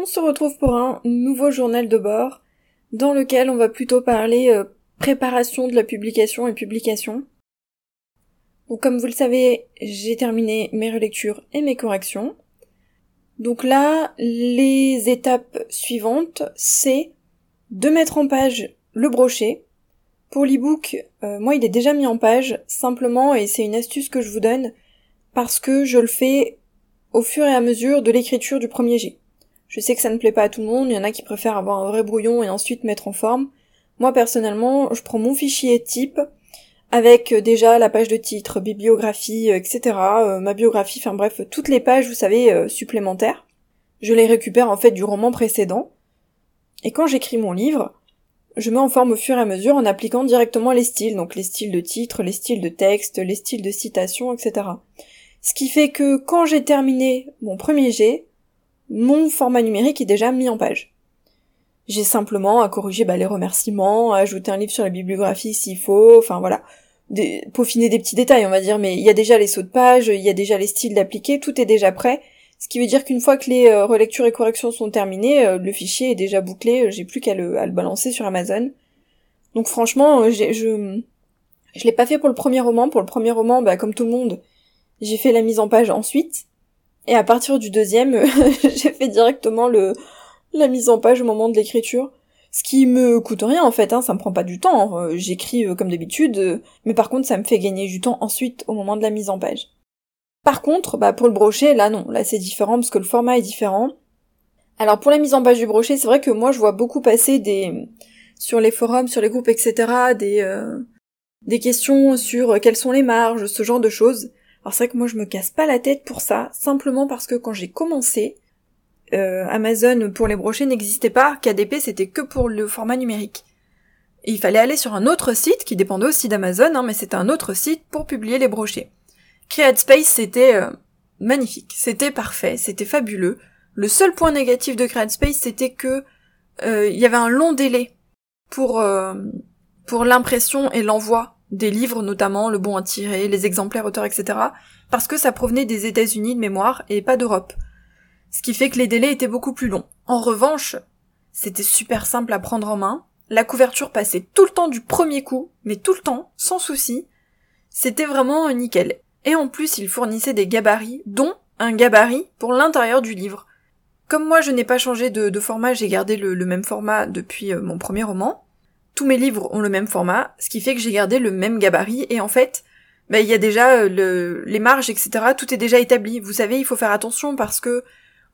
on se retrouve pour un nouveau journal de bord dans lequel on va plutôt parler euh, préparation de la publication et publication. Donc comme vous le savez, j'ai terminé mes relectures et mes corrections. Donc là, les étapes suivantes, c'est de mettre en page le brochet. Pour l'ebook, euh, moi il est déjà mis en page, simplement, et c'est une astuce que je vous donne, parce que je le fais au fur et à mesure de l'écriture du premier jet. Je sais que ça ne plaît pas à tout le monde, il y en a qui préfèrent avoir un vrai brouillon et ensuite mettre en forme. Moi personnellement, je prends mon fichier type avec euh, déjà la page de titre, bibliographie, euh, etc., euh, ma biographie, enfin bref, toutes les pages, vous savez, supplémentaires. Je les récupère en fait du roman précédent. Et quand j'écris mon livre, je mets en forme au fur et à mesure en appliquant directement les styles, donc les styles de titre, les styles de texte, les styles de citation, etc. Ce qui fait que quand j'ai terminé mon premier jet, mon format numérique est déjà mis en page. J'ai simplement à corriger bah, les remerciements, à ajouter un livre sur la bibliographie s'il faut, enfin voilà, peaufiner des petits détails on va dire, mais il y a déjà les sauts de page, il y a déjà les styles d'appliquer, tout est déjà prêt, ce qui veut dire qu'une fois que les euh, relectures et corrections sont terminées, euh, le fichier est déjà bouclé, j'ai plus qu'à le, balancer sur Amazon. Donc franchement, euh, je je l'ai pas fait pour le premier roman, pour le premier roman, bah comme tout le monde, j'ai fait la mise en page ensuite. Et à partir du deuxième, j'ai fait directement le, la mise en page au moment de l'écriture. Ce qui me coûte rien en fait, hein, ça me prend pas du temps. Hein. J'écris euh, comme d'habitude, euh, mais par contre ça me fait gagner du temps ensuite au moment de la mise en page. Par contre, bah pour le brochet, là non, là c'est différent parce que le format est différent. Alors pour la mise en page du brochet, c'est vrai que moi je vois beaucoup passer des sur les forums, sur les groupes, etc. des euh, des questions sur quelles sont les marges, ce genre de choses. Alors c'est vrai que moi je me casse pas la tête pour ça, simplement parce que quand j'ai commencé, euh, Amazon pour les brochets n'existait pas, KDP c'était que pour le format numérique. Il fallait aller sur un autre site qui dépendait aussi d'Amazon, hein, mais c'était un autre site pour publier les brochets. CreateSpace c'était euh, magnifique, c'était parfait, c'était fabuleux. Le seul point négatif de CreateSpace c'était que euh, il y avait un long délai pour pour l'impression et l'envoi des livres notamment, le bon à tirer, les exemplaires auteurs, etc., parce que ça provenait des États-Unis de mémoire et pas d'Europe. Ce qui fait que les délais étaient beaucoup plus longs. En revanche, c'était super simple à prendre en main, la couverture passait tout le temps du premier coup, mais tout le temps, sans souci. C'était vraiment nickel. Et en plus, il fournissait des gabarits, dont un gabarit pour l'intérieur du livre. Comme moi je n'ai pas changé de, format, j'ai gardé le, même format depuis euh, mon premier roman, tous mes livres ont le même format, ce qui fait que j'ai gardé le même gabarit et en fait, bah, il y a déjà euh, le, les marges, etc. Tout est déjà établi. Vous savez, il faut faire attention parce que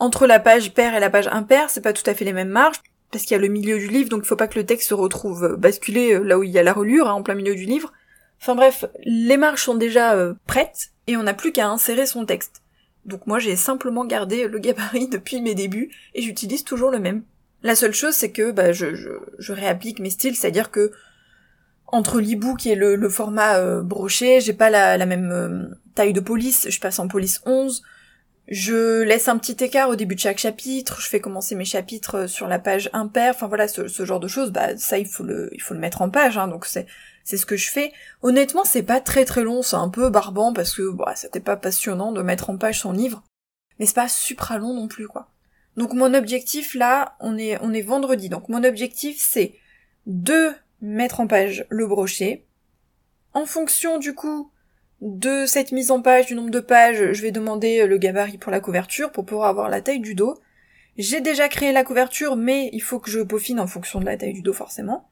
entre la page paire et la page impaire, c'est pas tout à fait les mêmes marges parce qu'il y a le milieu du livre, donc il faut pas que le texte se retrouve euh, basculé euh, là où il y a la relure, hein, en plein milieu du livre. Enfin bref, les marges sont déjà prêtes et on n'a plus qu'à insérer son texte. Donc moi j'ai simplement gardé le gabarit depuis mes débuts et j'utilise toujours le même. La seule chose, c'est que bah, je, réapplique mes styles, c'est-à-dire que entre l'ebook et le, format euh, broché, j'ai pas la, même euh, taille de police, je passe en police 11. Je laisse un petit écart au début de chaque chapitre, je fais commencer mes chapitres sur la page impair, enfin voilà, ce, genre de choses, bah ça il faut le, il faut le mettre en page, hein, donc c'est, c'est ce que je fais. Honnêtement, c'est pas très très long, c'est un peu barbant parce que bah, c'était pas passionnant de mettre en page son livre, mais c'est pas supra long non plus quoi. Donc mon objectif là, on est, on est vendredi. Donc mon objectif c'est de mettre en page le brochet. En fonction du coup de cette mise en page, du nombre de pages, je vais demander le gabarit pour la couverture pour pouvoir avoir la taille du dos. J'ai déjà créé la couverture, mais il faut que je peaufine en fonction de la taille du dos forcément.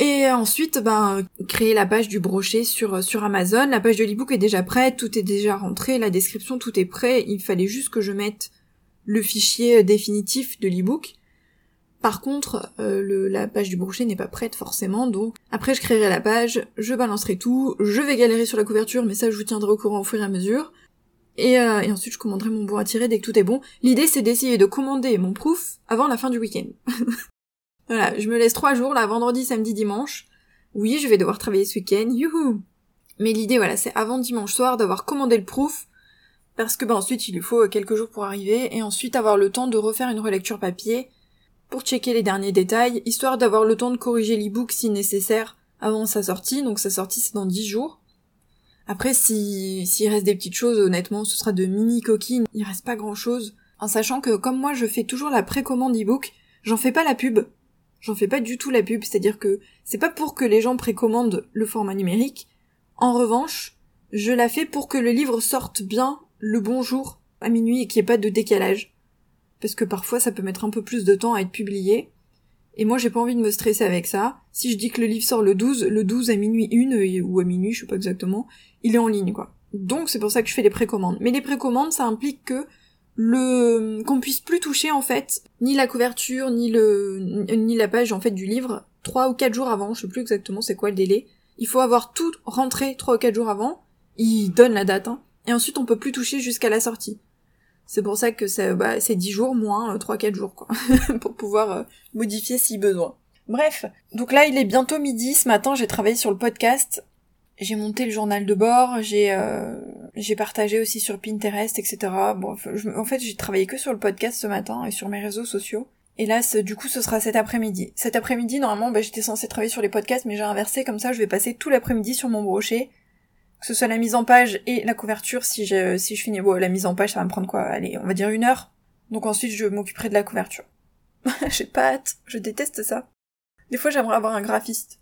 Et ensuite, ben, créer la page du brochet sur, sur Amazon. La page de l'ebook est déjà prête, tout est déjà rentré, la description, tout est prêt. Il fallait juste que je mette le fichier définitif de l'ebook. Par contre, euh, la page du brochet n'est pas prête forcément, donc après je créerai la page, je balancerai tout, je vais galérer sur la couverture, mais ça je vous tiendrai au courant au fur et à mesure. Et, euh, et ensuite je commanderai mon bon à tirer dès que tout est bon. L'idée c'est d'essayer de commander mon proof avant la fin du week-end. voilà, je me laisse trois jours, là, vendredi, samedi, dimanche. Oui, je vais devoir travailler ce week-end, youhou Mais l'idée, voilà, c'est avant dimanche soir d'avoir commandé le proof, parce que bah ensuite il lui faut quelques jours pour arriver et ensuite avoir le temps de refaire une relecture papier pour checker les derniers détails, histoire d'avoir le temps de corriger l'ebook si nécessaire avant sa sortie, donc sa sortie c'est dans 10 jours. Après si s'il reste des petites choses, honnêtement ce sera de mini coquines, il reste pas grand chose. en sachant que comme moi je fais toujours la précommande e-book, j'en fais pas la pub. J'en fais pas du tout la pub, c'est-à-dire que c'est pas pour que les gens précommandent le format numérique. En revanche, je la fais pour que le livre sorte bien le bon jour à minuit et qu'il n'y ait pas de décalage. Parce que parfois ça peut mettre un peu plus de temps à être publié. Et moi j'ai pas envie de me stresser avec ça. Si je dis que le livre sort le 12, le 12 à minuit 1 ou à minuit, je sais pas exactement, il est en ligne quoi. Donc c'est pour ça que je fais les précommandes. Mais les précommandes ça implique que le qu'on puisse plus toucher en fait ni la couverture ni le ni la page en fait du livre trois ou quatre jours avant, je sais plus exactement c'est quoi le délai. Il faut avoir tout rentré trois ou quatre jours avant. Il donne la date hein. Et ensuite on peut plus toucher jusqu'à la sortie. C'est pour ça que c'est bah, 10 jours moins 3-4 euh, jours, quoi. pour pouvoir euh, modifier si besoin. Bref, donc là il est bientôt midi, ce matin j'ai travaillé sur le podcast, j'ai monté le journal de bord, j'ai euh, partagé aussi sur Pinterest, etc. En fait j'ai travaillé que sur le podcast ce matin et sur mes réseaux sociaux. Et là, du coup, ce sera cet après-midi. Cet après-midi, normalement, bah, j'étais censée travailler sur les podcasts, mais j'ai inversé, comme ça, je vais passer tout l'après-midi sur mon brochet, que ce soit la mise en page et la couverture, si je, si je finis, bon, la mise en page, ça va me prendre quoi? Allez, on va dire une heure. Donc ensuite, je m'occuperai de la couverture. J'ai pas hâte. Je déteste ça. Des fois, j'aimerais avoir un graphiste.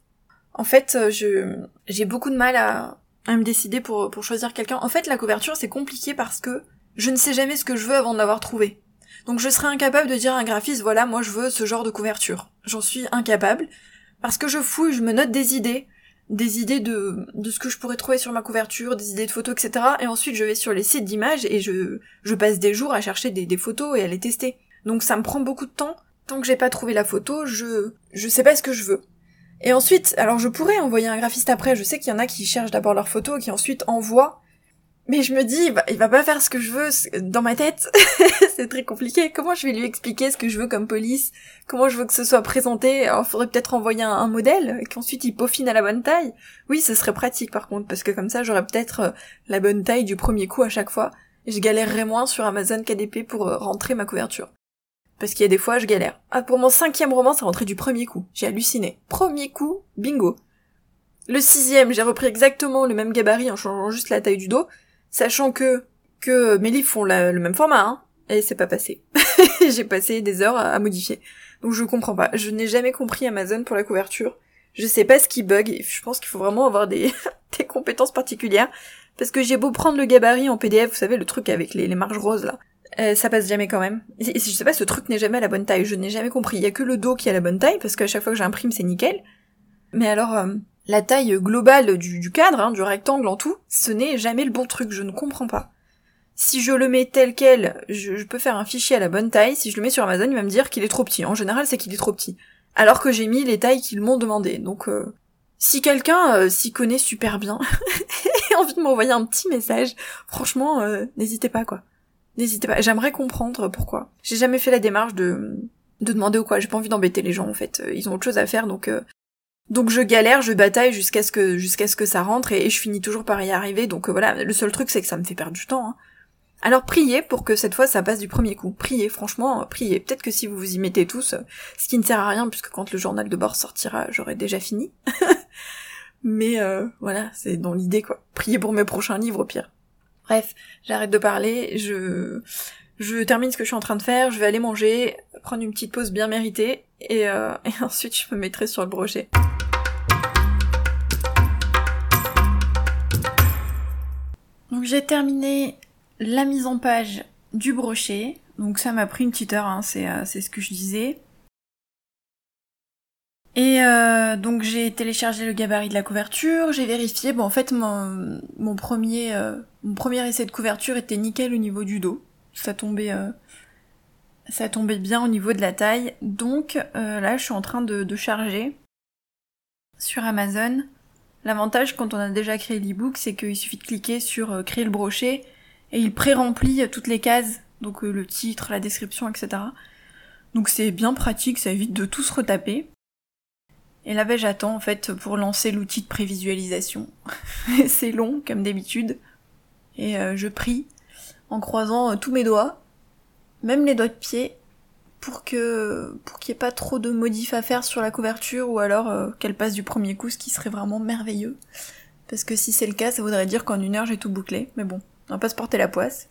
En fait, euh, je, j'ai beaucoup de mal à, à me décider pour, pour choisir quelqu'un. En fait, la couverture, c'est compliqué parce que je ne sais jamais ce que je veux avant de l'avoir trouvé. Donc je serais incapable de dire à un graphiste, voilà, moi je veux ce genre de couverture. J'en suis incapable. Parce que je fouille, je me note des idées, des idées de, de ce que je pourrais trouver sur ma couverture, des idées de photos, etc. Et ensuite je vais sur les sites d'images et je, je passe des jours à chercher des, photos et à les tester. Donc ça me prend beaucoup de temps. Tant que j'ai pas trouvé la photo, je, je sais pas ce que je veux. Et ensuite, alors je pourrais envoyer un graphiste après, je sais qu'il y en a qui cherchent d'abord leur photo et qui ensuite envoient. Mais je me dis, bah, il va pas faire ce que je veux dans ma tête. c'est très compliqué. Comment je vais lui expliquer ce que je veux comme police? Comment je veux que ce soit présenté? Alors, faudrait peut-être envoyer un, modèle, qu'ensuite il peaufine à la bonne taille. Oui, ce serait pratique par contre, parce que comme ça, j'aurais peut-être euh, la bonne taille du premier coup à chaque fois. Et je galérerais moins sur Amazon KDP pour euh, rentrer ma couverture. Parce qu'il y a des fois, je galère. Ah, pour mon cinquième roman, ça rentrait du premier coup. J'ai halluciné. Premier coup, bingo. Le sixième, j'ai repris exactement le même gabarit en changeant juste la taille du dos sachant que que mes livres font le même format, hein, et c'est pas passé. J'ai passé des heures à, modifier. Donc je comprends pas. Je n'ai jamais compris Amazon pour la couverture. Je sais pas ce qui bug. Je pense qu'il faut vraiment avoir des, des compétences particulières. Parce que j'ai beau prendre le gabarit en PDF, vous savez, le truc avec les, marges roses là. Euh, ça passe jamais quand même. Et, je sais pas, ce truc n'est jamais à la bonne taille. Je n'ai jamais compris. Il y a que le dos qui a la bonne taille, parce qu'à chaque fois que j'imprime, c'est nickel. Mais alors, euh, la taille globale du, cadre, hein, du rectangle en tout, ce n'est jamais le bon truc, je ne comprends pas. Si je le mets tel quel, je, peux faire un fichier à la bonne taille, si je le mets sur Amazon, il va me dire qu'il est trop petit. En général, c'est qu'il est trop petit. Alors que j'ai mis les tailles qu'ils m'ont demandé. Donc, euh, si quelqu'un euh, s'y connaît super bien et a envie de m'envoyer un petit message, franchement, euh, n'hésitez pas, quoi. N'hésitez pas. J'aimerais comprendre pourquoi. J'ai jamais fait la démarche de de demander ou quoi. J'ai pas envie d'embêter les gens, en fait. Ils ont autre chose à faire, donc donc je galère, je bataille jusqu'à ce que jusqu'à ce que ça rentre et, je finis toujours par y arriver. Donc euh, voilà, le seul truc c'est que ça me fait perdre du temps. Hein. Alors priez pour que cette fois ça passe du premier coup. Priez, franchement, euh, priez. Peut-être que si vous vous y mettez tous, euh, ce qui ne sert à rien puisque quand le journal de bord sortira, j'aurai déjà fini. Mais voilà, c'est dans l'idée quoi. Priez pour mes prochains livres au pire. Bref, j'arrête de parler, je je termine ce que je suis en train de faire, je vais aller manger, prendre une petite pause bien méritée et, et ensuite je me mettrai sur le brochet. J'ai terminé la mise en page du brochet. Donc ça m'a pris une petite heure, hein, euh, c'est, ce que je disais. Et euh, donc j'ai téléchargé le gabarit de la couverture, j'ai vérifié. Bon en fait mon, premier euh, mon premier essai de couverture était nickel au niveau du dos. Ça tombait ça tombait bien au niveau de la taille. Donc là je suis en train de charger sur Amazon L'avantage quand on a déjà créé l'ebook, c'est qu'il suffit de cliquer sur euh, créer le brochet et il pré-remplit euh, toutes les cases, donc euh, le titre, la description, etc. Donc c'est bien pratique, ça évite de tout se retaper. Et là ben, j'attends en fait pour lancer l'outil de prévisualisation. c'est long comme d'habitude. Et je prie en croisant tous mes doigts, même les doigts de pied, pour qu'il n'y ait pas trop de modifs à faire sur la couverture ou alors euh, qu'elle passe du premier coup, ce qui serait vraiment merveilleux. Parce que si c'est le cas, ça voudrait dire qu'en une heure j'ai tout bouclé. Mais bon, on va pas se porter la poisse.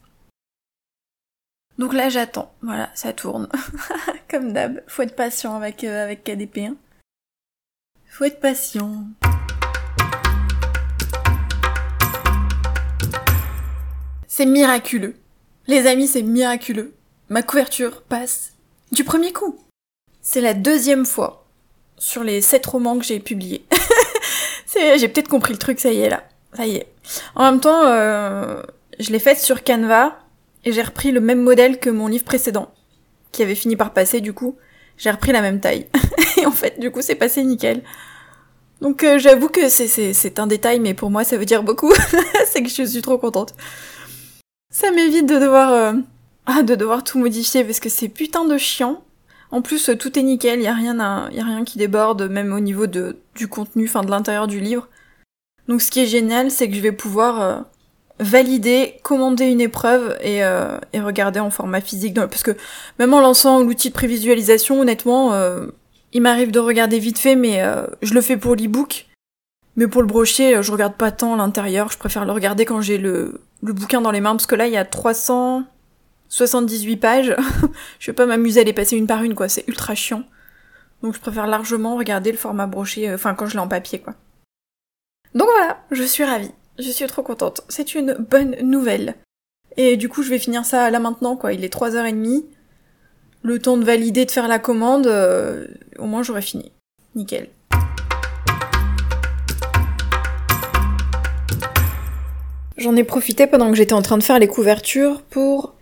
Donc là j'attends, voilà, ça tourne. Comme d'hab, faut être patient avec, euh, avec KDP. Hein. Faut être patient. C'est miraculeux. Les amis, c'est miraculeux. Ma couverture passe du premier coup. C'est la deuxième fois sur les sept romans que j'ai publiés. j'ai peut-être compris le truc, ça y est là. Ça y est. En même temps, euh, je l'ai faite sur Canva et j'ai repris le même modèle que mon livre précédent, qui avait fini par passer du coup. J'ai repris la même taille. et en fait, du coup, c'est passé nickel. Donc euh, j'avoue que c'est un détail, mais pour moi, ça veut dire beaucoup. c'est que je suis trop contente. Ça m'évite de devoir... Euh, ah, de devoir tout modifier, parce que c'est putain de chiant. En plus, tout est nickel, y a rien y a rien qui déborde, même au niveau de, du contenu, enfin de l'intérieur du livre. Donc ce qui est génial, c'est que je vais pouvoir valider, commander une épreuve et, euh, regarder en format physique. Parce que même en lançant l'outil de prévisualisation, honnêtement, euh, il m'arrive de regarder vite fait, mais euh, je le fais pour l'e-book. Mais pour le brochet, je regarde pas tant l'intérieur, je préfère le regarder quand j'ai le, le bouquin dans les mains, parce que là, il y a 378 pages. je vais pas m'amuser à les passer une par une, quoi, c'est ultra chiant. Donc je préfère largement regarder le format brochet, enfin quand je l'ai en papier, quoi. Donc voilà, je suis ravie. Je suis trop contente. C'est une bonne nouvelle. Et du coup, je vais finir ça là maintenant, quoi. Il est 3h30. Le temps de valider, de faire la commande, euh, au moins j'aurai fini. Nickel. J'en ai profité pendant que j'étais en train de faire les couvertures pour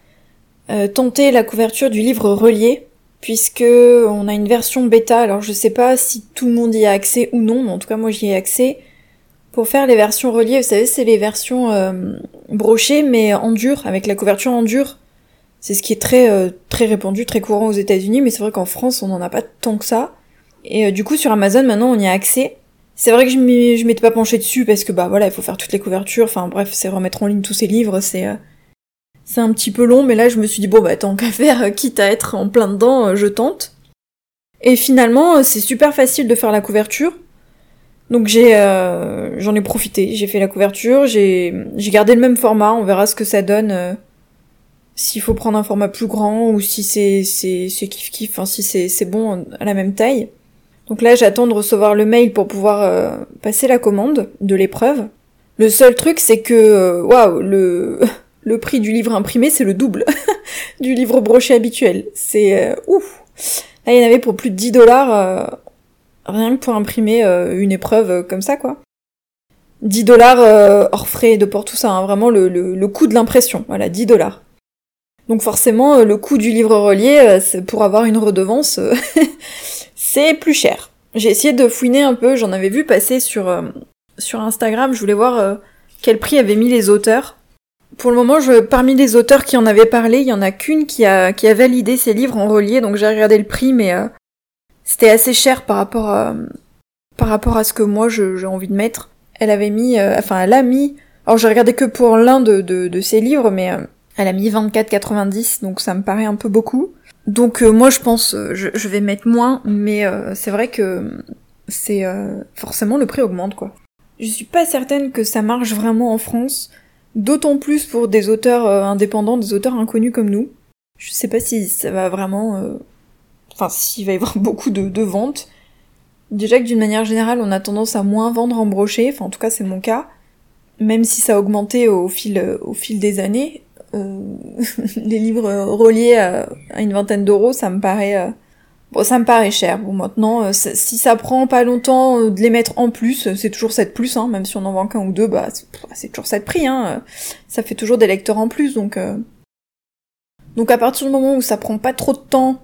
euh, tenter la couverture du livre relié, puisque on a une version bêta. Alors je sais pas si tout le monde y a accès ou non, mais en tout cas moi j'y ai accès. Pour faire les versions reliées, vous savez, c'est les versions euh, brochées mais en dur, avec la couverture en dur. C'est ce qui est très euh, très répandu, très courant aux États-Unis, mais c'est vrai qu'en France, on n'en a pas tant que ça. Et euh, du coup, sur Amazon, maintenant, on y a accès. C'est vrai que je m'étais pas penché dessus parce que bah voilà, il faut faire toutes les couvertures. Enfin bref, c'est remettre en ligne tous ces livres, c'est c'est un petit peu long, mais là je me suis dit bon bah tant qu'à faire, quitte à être en plein dedans, je tente. Et finalement, c'est super facile de faire la couverture. Donc j'ai, euh, j'en ai profité, j'ai fait la couverture, j'ai, gardé le même format, on verra ce que ça donne. Euh, s'il faut prendre un format plus grand ou si c'est kiff kiff, enfin si c'est bon à la même taille. Donc là j'attends de recevoir le mail pour pouvoir euh, passer la commande de l'épreuve. Le seul truc c'est que waouh le le prix du livre imprimé c'est le double du livre broché habituel. C'est ouf. Là il y en avait pour plus de 10 dollars Rien que pour imprimer euh, une épreuve euh, comme ça, quoi. 10 dollars euh, hors frais de port, tout ça, hein, vraiment le, le, coût de l'impression, voilà, 10 dollars. Donc forcément, le coût du livre relié, pour avoir une redevance, c'est plus cher. J'ai essayé de fouiner un peu, j'en avais vu passer sur, sur Instagram, je voulais voir quel prix avaient mis les auteurs. Pour le moment, je, parmi les auteurs qui en avaient parlé, il y en a qu'une qui a, qui a validé ses livres en relié, donc j'ai regardé le prix, mais c'était assez cher par rapport à, par rapport à ce que moi j'ai envie de mettre. Elle avait mis, euh, enfin elle a mis, alors j'ai regardé que pour l'un de, de, de, ses livres, mais euh, elle a mis 24,90, donc ça me paraît un peu beaucoup. Donc euh, moi je pense, je, je, vais mettre moins, mais c'est vrai que c'est forcément le prix augmente quoi. Je suis pas certaine que ça marche vraiment en France, d'autant plus pour des auteurs indépendants, des auteurs inconnus comme nous. Je sais pas si ça va vraiment enfin s'il va y avoir beaucoup de, ventes, déjà que d'une manière générale on a tendance à moins vendre en brochet, enfin en tout cas c'est mon cas, même si ça a augmenté au fil, fil des années, euh, les livres reliés à, une vingtaine d'euros, ça me paraît... Euh, bon, ça me paraît cher. Bon, maintenant, euh, si ça prend pas longtemps de les mettre en plus, c'est toujours 7 plus, hein, même si on en vend qu'un ou deux, bah, c'est toujours 7 prix, hein. Ça fait toujours des lecteurs en plus, donc... Donc à partir du moment où ça prend pas trop de temps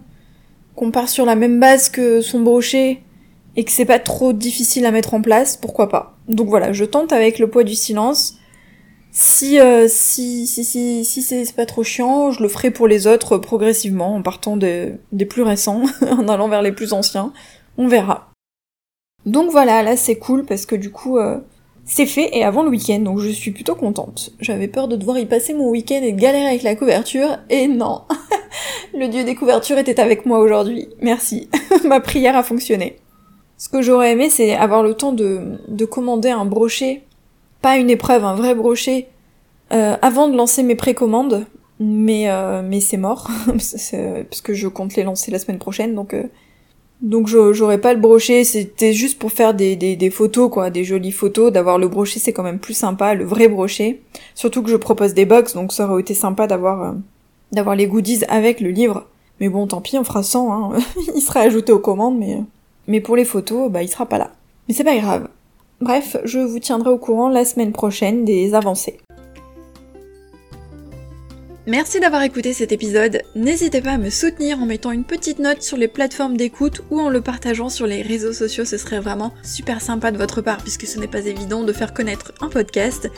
qu'on part sur la même base que son brochet et que c'est pas trop difficile à mettre en place, pourquoi pas. Donc voilà, je tente avec le poids du silence. Si euh, si si si si c'est pas trop chiant, je le ferai pour les autres progressivement en partant des, plus récents, en allant vers les plus anciens. On verra. Donc voilà, là c'est cool parce que du coup euh, c'est fait et avant le week-end, donc je suis plutôt contente. J'avais peur de devoir y passer mon week-end et de galérer avec la couverture, et non Le dieu des couvertures était avec moi aujourd'hui. Merci. Ma prière a fonctionné. Ce que j'aurais aimé, c'est avoir le temps de, de commander un brochet, pas une épreuve, un vrai brochet, euh, avant de lancer mes précommandes. mais euh, mais c'est mort. Parce que je compte les lancer la semaine prochaine donc euh, donc j'aurais pas le brochet. C'était juste pour faire des, des, photos quoi des jolies photos. D'avoir le brochet c'est quand même plus sympa le vrai brochet. Surtout que je propose des box donc ça aurait été sympa d'avoir euh, d'avoir les goodies avec le livre. Mais bon tant pis on fera 100 hein. il sera ajouté aux commandes mais mais pour les photos bah il sera pas là. Mais c'est pas grave bref je vous tiendrai au courant la semaine prochaine des avancées Merci d'avoir écouté cet épisode. N'hésitez pas à me soutenir en mettant une petite note sur les plateformes d'écoute ou en le partageant sur les réseaux sociaux. Ce serait vraiment super sympa de votre part puisque ce n'est pas évident de faire connaître un podcast.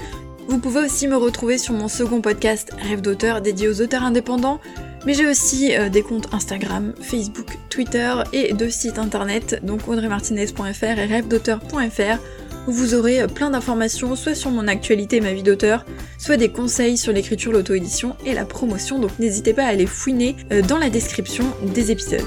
Vous pouvez aussi me retrouver sur mon second podcast Rêve d'auteur dédié aux auteurs indépendants. Mais j'ai aussi euh, des comptes Instagram, Facebook, Twitter et deux sites internet, donc audreymartinez.fr et rêvedauteur.fr vous aurez euh, plein d'informations soit sur mon actualité et ma vie d'auteur, soit des conseils sur l'écriture, l'auto-édition et la promotion, donc n'hésitez pas à aller fouiner euh, dans la description des épisodes.